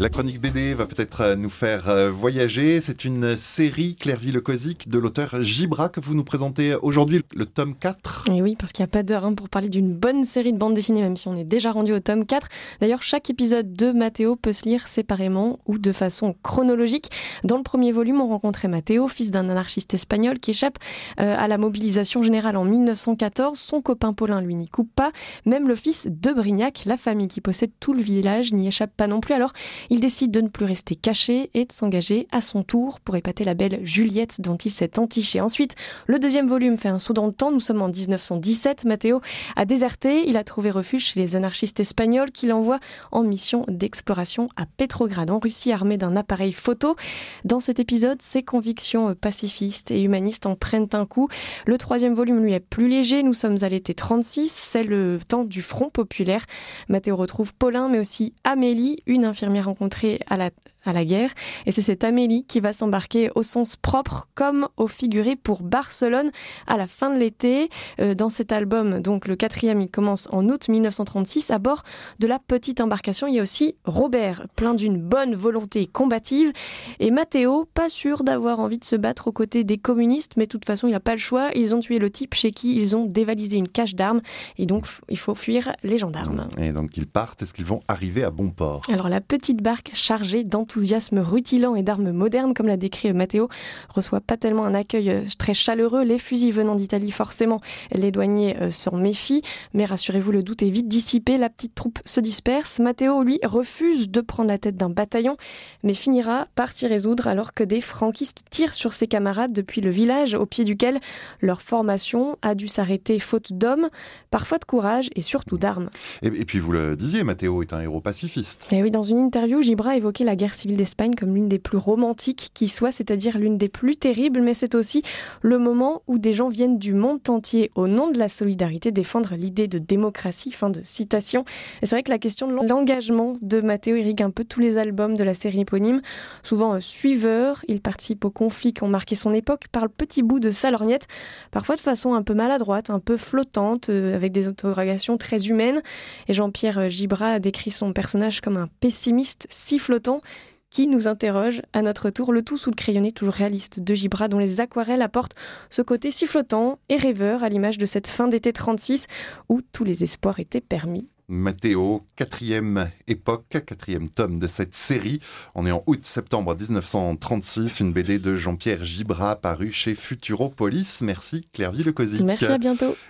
La chronique BD va peut-être euh, nous faire euh, voyager. C'est une série Clairville-Cosique de l'auteur Gibra que vous nous présentez aujourd'hui, le tome 4. Et oui, parce qu'il n'y a pas d'heure hein, pour parler d'une bonne série de bande dessinée, même si on est déjà rendu au tome 4. D'ailleurs, chaque épisode de Matteo peut se lire séparément ou de façon chronologique. Dans le premier volume, on rencontrait Matteo, fils d'un anarchiste espagnol qui échappe euh, à la mobilisation générale en 1914. Son copain Paulin, lui, n'y coupe pas. Même le fils de Brignac, la famille qui possède tout le village, n'y échappe pas non plus. Alors, il décide de ne plus rester caché et de s'engager à son tour pour épater la belle Juliette dont il s'est entiché. Ensuite, le deuxième volume fait un saut dans le temps. Nous sommes en 1917. Matteo a déserté. Il a trouvé refuge chez les anarchistes espagnols qu'il envoie en mission d'exploration à Petrograd, en Russie, armé d'un appareil photo. Dans cet épisode, ses convictions pacifistes et humanistes en prennent un coup. Le troisième volume, lui, est plus léger. Nous sommes à l'été 36. C'est le temps du Front populaire. Matteo retrouve Paulin, mais aussi Amélie, une infirmière en rencontrée à la à la guerre. Et c'est cette Amélie qui va s'embarquer au sens propre comme au figuré pour Barcelone à la fin de l'été. Euh, dans cet album, donc le quatrième, il commence en août 1936 à bord de la petite embarcation. Il y a aussi Robert, plein d'une bonne volonté combative, et Matteo, pas sûr d'avoir envie de se battre aux côtés des communistes, mais de toute façon, il n'a pas le choix. Ils ont tué le type chez qui ils ont dévalisé une cache d'armes, et donc il faut fuir les gendarmes. Et donc ils partent, est-ce qu'ils vont arriver à bon port? Alors la petite barque chargée dans enthousiasme rutilant et d'armes modernes, comme l'a décrit Matteo, reçoit pas tellement un accueil euh, très chaleureux. Les fusils venant d'Italie, forcément, les douaniers euh, s'en méfient. Mais rassurez-vous, le doute est vite dissipé. La petite troupe se disperse. Matteo, lui, refuse de prendre la tête d'un bataillon, mais finira par s'y résoudre alors que des franquistes tirent sur ses camarades depuis le village au pied duquel leur formation a dû s'arrêter faute d'hommes, parfois de courage et surtout d'armes. Et, puis vous le disiez, Matteo est un héros pacifiste. Et oui, dans une interview, Gibra évoquait la guerre civile d'Espagne comme l'une des plus romantiques qui soit, c'est-à-dire l'une des plus terribles, mais c'est aussi le moment où des gens viennent du monde entier au nom de la solidarité défendre l'idée de démocratie. Fin de citation. Et c'est vrai que la question de l'engagement de Matteo irrigue un peu tous les albums de la série éponyme. Souvent euh, suiveur, il participe aux conflits qui ont marqué son époque par le petit bout de sa lorgnette, parfois de façon un peu maladroite, un peu flottante, euh, avec des interrogations très humaines. Et Jean-Pierre Gibra a décrit son personnage comme un pessimiste si flottant qui nous interroge à notre tour, le tout sous le crayonné toujours réaliste de Gibra, dont les aquarelles apportent ce côté si flottant et rêveur à l'image de cette fin d'été 36 où tous les espoirs étaient permis. Mathéo, quatrième époque, quatrième tome de cette série. On est en août-septembre 1936, une BD de Jean-Pierre Gibra parue chez Futuropolis. Merci Claire Villecosy. Merci, à bientôt.